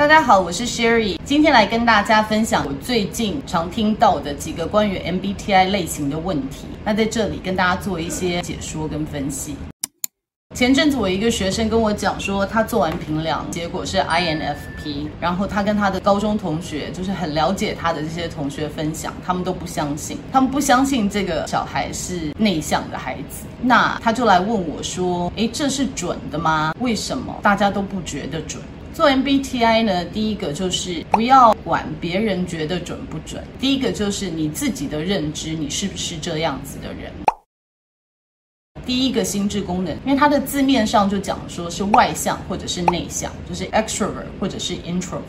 大家好，我是 Sherry，今天来跟大家分享我最近常听到的几个关于 MBTI 类型的问题。那在这里跟大家做一些解说跟分析。前阵子我一个学生跟我讲说，他做完评量，结果是 INFP，然后他跟他的高中同学，就是很了解他的这些同学分享，他们都不相信，他们不相信这个小孩是内向的孩子。那他就来问我说，诶，这是准的吗？为什么大家都不觉得准？做 MBTI 呢，第一个就是不要管别人觉得准不准，第一个就是你自己的认知，你是不是这样子的人？第一个心智功能，因为它的字面上就讲说是外向或者是内向，就是 extrovert 或者是 introvert，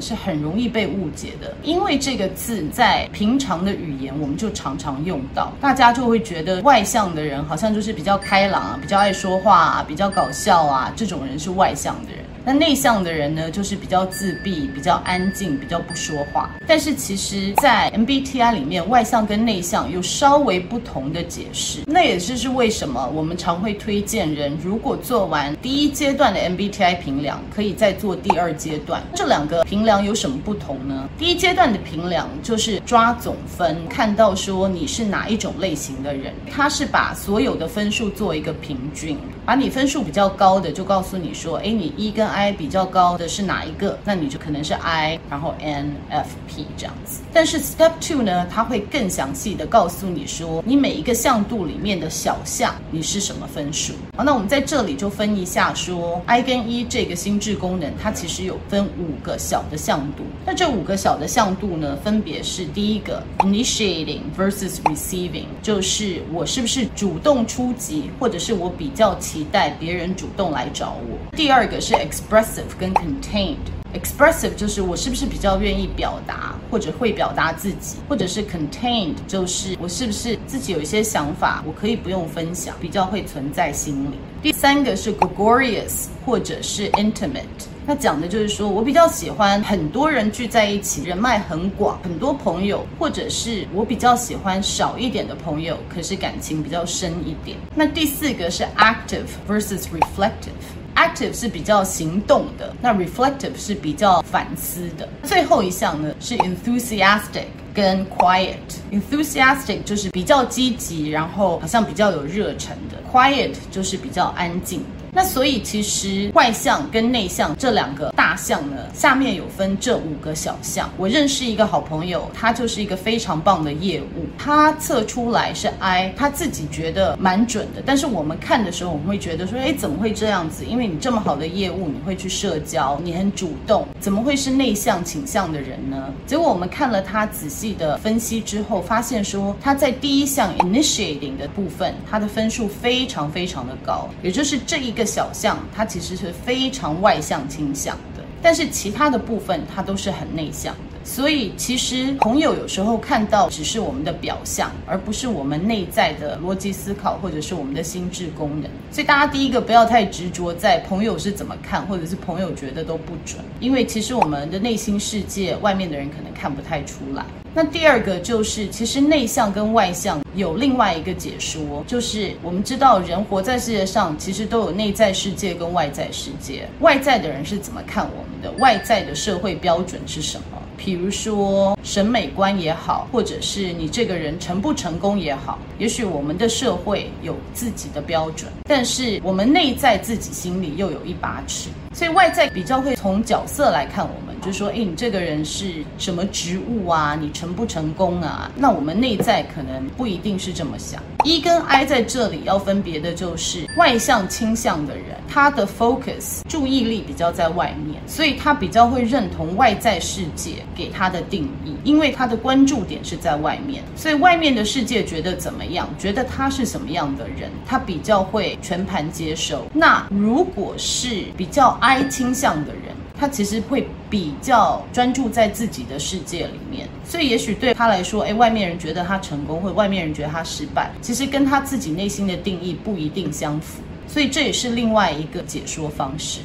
是很容易被误解的。因为这个字在平常的语言，我们就常常用到，大家就会觉得外向的人好像就是比较开朗啊，比较爱说话啊，比较搞笑啊，这种人是外向的人。那内向的人呢，就是比较自闭、比较安静、比较不说话。但是其实，在 MBTI 里面，外向跟内向有稍微不同的解释。那也就是为什么我们常会推荐人，如果做完第一阶段的 MBTI 评量，可以再做第二阶段。这两个评量有什么不同呢？第一阶段的评量就是抓总分，看到说你是哪一种类型的人，它是把所有的分数做一个平均，把你分数比较高的就告诉你说，哎，你一跟 I。I 比较高的是哪一个？那你就可能是 I，然后 NFP 这样子。但是 Step Two 呢，它会更详细的告诉你说，你每一个向度里面的小项，你是什么分数。好，那我们在这里就分一下说，I 跟 E 这个心智功能，它其实有分五个小的向度。那这五个小的向度呢，分别是第一个 Initiating versus Receiving，就是我是不是主动出击，或者是我比较期待别人主动来找我。第二个是 Ex expressive 跟 contained，expressive 就是我是不是比较愿意表达，或者会表达自己，或者是 contained 就是我是不是自己有一些想法，我可以不用分享，比较会存在心里。第三个是 gregarious 或者是 intimate，那讲的就是说我比较喜欢很多人聚在一起，人脉很广，很多朋友，或者是我比较喜欢少一点的朋友，可是感情比较深一点。那第四个是 active versus reflective。Active 是比较行动的，那 reflective 是比较反思的。最后一项呢是 enthusiastic 跟 quiet。enthusiastic 就是比较积极，然后好像比较有热忱的；quiet 就是比较安静。那所以其实外向跟内向这两个大项呢，下面有分这五个小项。我认识一个好朋友，他就是一个非常棒的业务，他测出来是 I，他自己觉得蛮准的。但是我们看的时候，我们会觉得说，哎，怎么会这样子？因为你这么好的业务，你会去社交，你很主动，怎么会是内向倾向的人呢？结果我们看了他仔细的分析之后，发现说他在第一项 initiating 的部分，他的分数非常非常的高，也就是这一个。小项，它其实是非常外向倾向的，但是其他的部分它都是很内向。所以其实朋友有时候看到只是我们的表象，而不是我们内在的逻辑思考或者是我们的心智功能。所以大家第一个不要太执着在朋友是怎么看，或者是朋友觉得都不准，因为其实我们的内心世界，外面的人可能看不太出来。那第二个就是，其实内向跟外向有另外一个解说，就是我们知道人活在世界上，其实都有内在世界跟外在世界。外在的人是怎么看我们的？外在的社会标准是什么？比如说审美观也好，或者是你这个人成不成功也好，也许我们的社会有自己的标准，但是我们内在自己心里又有一把尺。所以外在比较会从角色来看我们，就说，哎，你这个人是什么职务啊？你成不成功啊？那我们内在可能不一定是这么想。E 跟 I 在这里要分别的就是外向倾向的人，他的 focus 注意力比较在外面，所以他比较会认同外在世界给他的定义，因为他的关注点是在外面，所以外面的世界觉得怎么样，觉得他是什么样的人，他比较会全盘接受。那如果是比较 I 倾向的人，他其实会比较专注在自己的世界里面，所以也许对他来说，哎，外面人觉得他成功，或者外面人觉得他失败，其实跟他自己内心的定义不一定相符，所以这也是另外一个解说方式。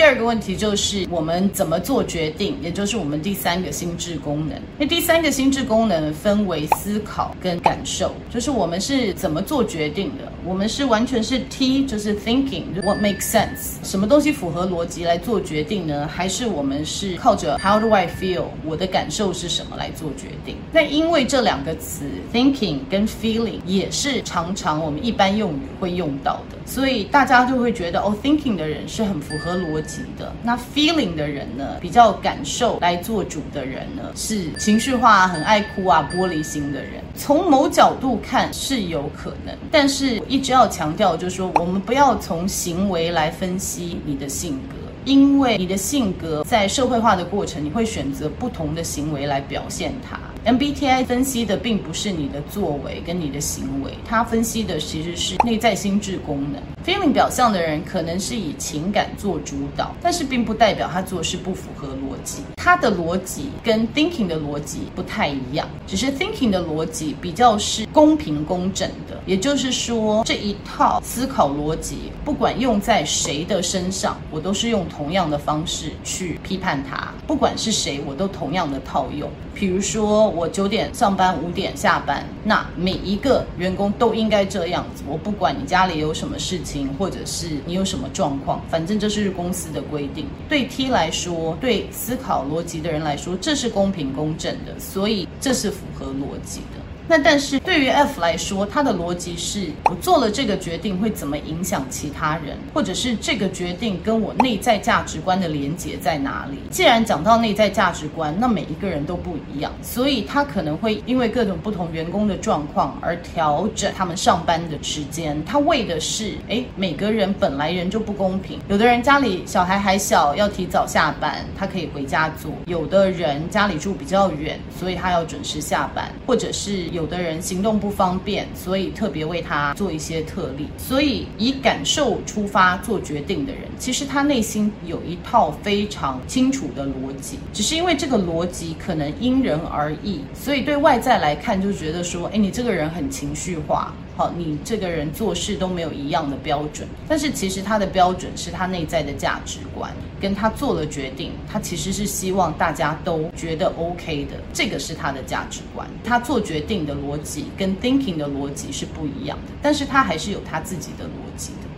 第二个问题就是我们怎么做决定，也就是我们第三个心智功能。那第三个心智功能分为思考跟感受，就是我们是怎么做决定的。我们是完全是 T，就是 thinking，what makes sense，什么东西符合逻辑来做决定呢？还是我们是靠着 How do I feel，我的感受是什么来做决定？那因为这两个词 thinking 跟 feeling 也是常常我们一般用语会用到的，所以大家就会觉得哦，thinking 的人是很符合逻辑的，那 feeling 的人呢，比较感受来做主的人呢，是情绪化、很爱哭啊、玻璃心的人。从某角度看是有可能，但是我一直要强调，就是说我们不要从行为来分析你的性格，因为你的性格在社会化的过程，你会选择不同的行为来表现它。MBTI 分析的并不是你的作为跟你的行为，它分析的其实是内在心智功能。Feeling 表象的人可能是以情感做主导，但是并不代表他做事不符合逻辑。他的逻辑跟 Thinking 的逻辑不太一样，只是 Thinking 的逻辑比较是公平公正的，也就是说这一套思考逻辑，不管用在谁的身上，我都是用同样的方式去批判他，不管是谁，我都同样的套用。比如说，我九点上班，五点下班，那每一个员工都应该这样子。我不管你家里有什么事情，或者是你有什么状况，反正这是公司的规定。对 T 来说，对思考逻辑的人来说，这是公平公正的，所以这是符合逻辑的。那但是对于 F 来说，他的逻辑是我做了这个决定会怎么影响其他人，或者是这个决定跟我内在价值观的连结在哪里？既然讲到内在价值观，那每一个人都不一样，所以他可能会因为各种不同员工的状况而调整他们上班的时间。他为的是，诶，每个人本来人就不公平，有的人家里小孩还小，要提早下班，他可以回家做；有的人家里住比较远，所以他要准时下班，或者是有。有的人行动不方便，所以特别为他做一些特例。所以以感受出发做决定的人，其实他内心有一套非常清楚的逻辑，只是因为这个逻辑可能因人而异，所以对外在来看就觉得说，哎，你这个人很情绪化。你这个人做事都没有一样的标准，但是其实他的标准是他内在的价值观，跟他做了决定，他其实是希望大家都觉得 OK 的，这个是他的价值观。他做决定的逻辑跟 thinking 的逻辑是不一样的，但是他还是有他自己的逻辑的。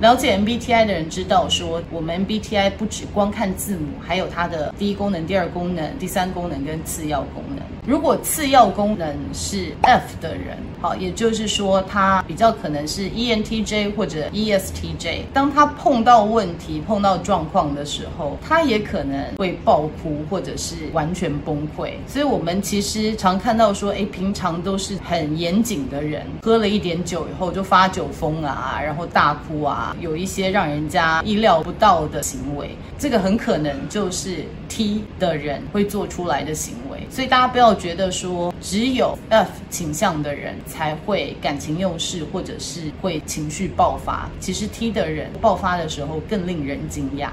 了解 MBTI 的人知道，说我们 MBTI 不只光看字母，还有它的第一功能、第二功能、第三功能跟次要功能。如果次要功能是 F 的人，好，也就是说他比较可能是 ENTJ 或者 ESTJ。当他碰到问题、碰到状况的时候，他也可能会爆哭，或者是完全崩溃。所以，我们其实常看到说，诶，平常都是很严谨的人，喝了一点酒以后就发酒疯啊，然后大哭啊。有一些让人家意料不到的行为，这个很可能就是 T 的人会做出来的行为，所以大家不要觉得说只有 F 倾向的人才会感情用事，或者是会情绪爆发。其实 T 的人爆发的时候更令人惊讶。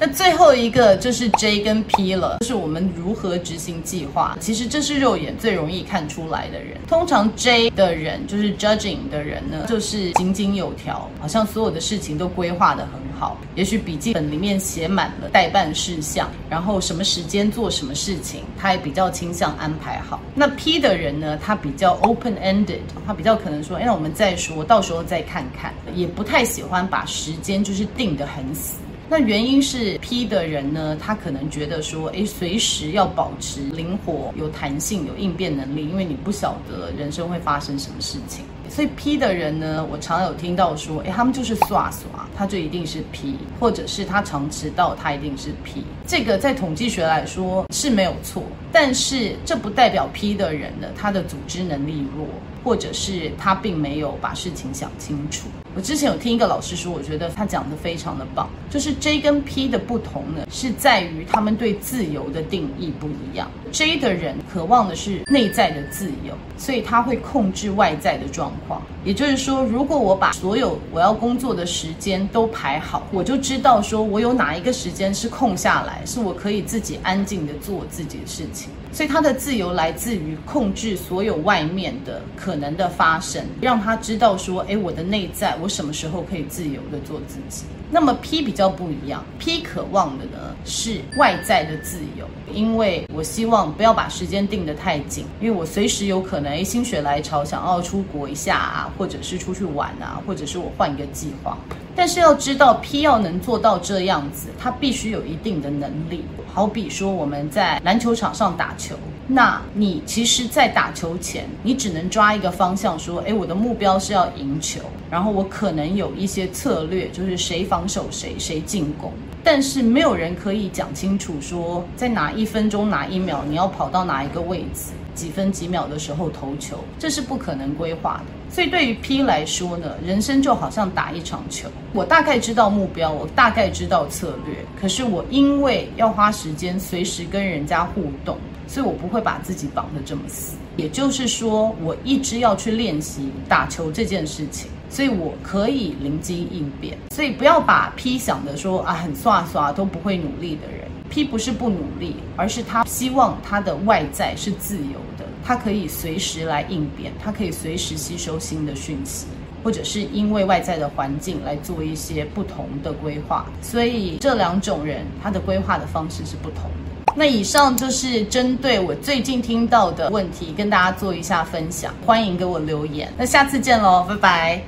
那最后一个就是 J 跟 P 了，就是我们如何执行计划。其实这是肉眼最容易看出来的人。通常 J 的人就是 judging 的人呢，就是井井有条，好像所有的事情都规划得很好。也许笔记本里面写满了待办事项，然后什么时间做什么事情，他也比较倾向安排好。那 P 的人呢，他比较 open-ended，他比较可能说，哎，我们再说，到时候再看看，也不太喜欢把时间就是定得很死。那原因是 P 的人呢，他可能觉得说，哎，随时要保持灵活、有弹性、有应变能力，因为你不晓得人生会发生什么事情。所以 P 的人呢，我常有听到说，哎，他们就是耍耍，他就一定是 P，或者是他常迟到，他一定是 P。这个在统计学来说是没有错，但是这不代表 P 的人呢，他的组织能力弱，或者是他并没有把事情想清楚。我之前有听一个老师说，我觉得他讲得非常的棒，就是 J 跟 P 的不同呢，是在于他们对自由的定义不一样。J 的人渴望的是内在的自由，所以他会控制外在的状况。也就是说，如果我把所有我要工作的时间都排好，我就知道说我有哪一个时间是空下来，是我可以自己安静的做自己的事情。所以他的自由来自于控制所有外面的可能的发生，让他知道说，诶，我的内在我。什么时候可以自由的做自己。那么 P 比较不一样，P 渴望的呢是外在的自由，因为我希望不要把时间定得太紧，因为我随时有可能诶心血来潮想要出国一下啊，或者是出去玩啊，或者是我换一个计划。但是要知道，P 要能做到这样子，他必须有一定的能力。好比说我们在篮球场上打球，那你其实，在打球前，你只能抓一个方向，说，诶，我的目标是要赢球，然后我可能有一些策略，就是谁防守谁，谁进攻。但是没有人可以讲清楚说，在哪一分钟哪一秒你要跑到哪一个位置，几分几秒的时候投球，这是不可能规划的。所以对于 P 来说呢，人生就好像打一场球，我大概知道目标，我大概知道策略，可是我因为要花时间随时跟人家互动，所以我不会把自己绑得这么死。也就是说，我一直要去练习打球这件事情，所以我可以灵机应变。所以不要把 P 想的说啊，很耍耍都不会努力的人，P 不是不努力，而是他希望他的外在是自由的。他可以随时来应变，他可以随时吸收新的讯息，或者是因为外在的环境来做一些不同的规划。所以这两种人，他的规划的方式是不同的。那以上就是针对我最近听到的问题，跟大家做一下分享。欢迎给我留言。那下次见喽，拜拜。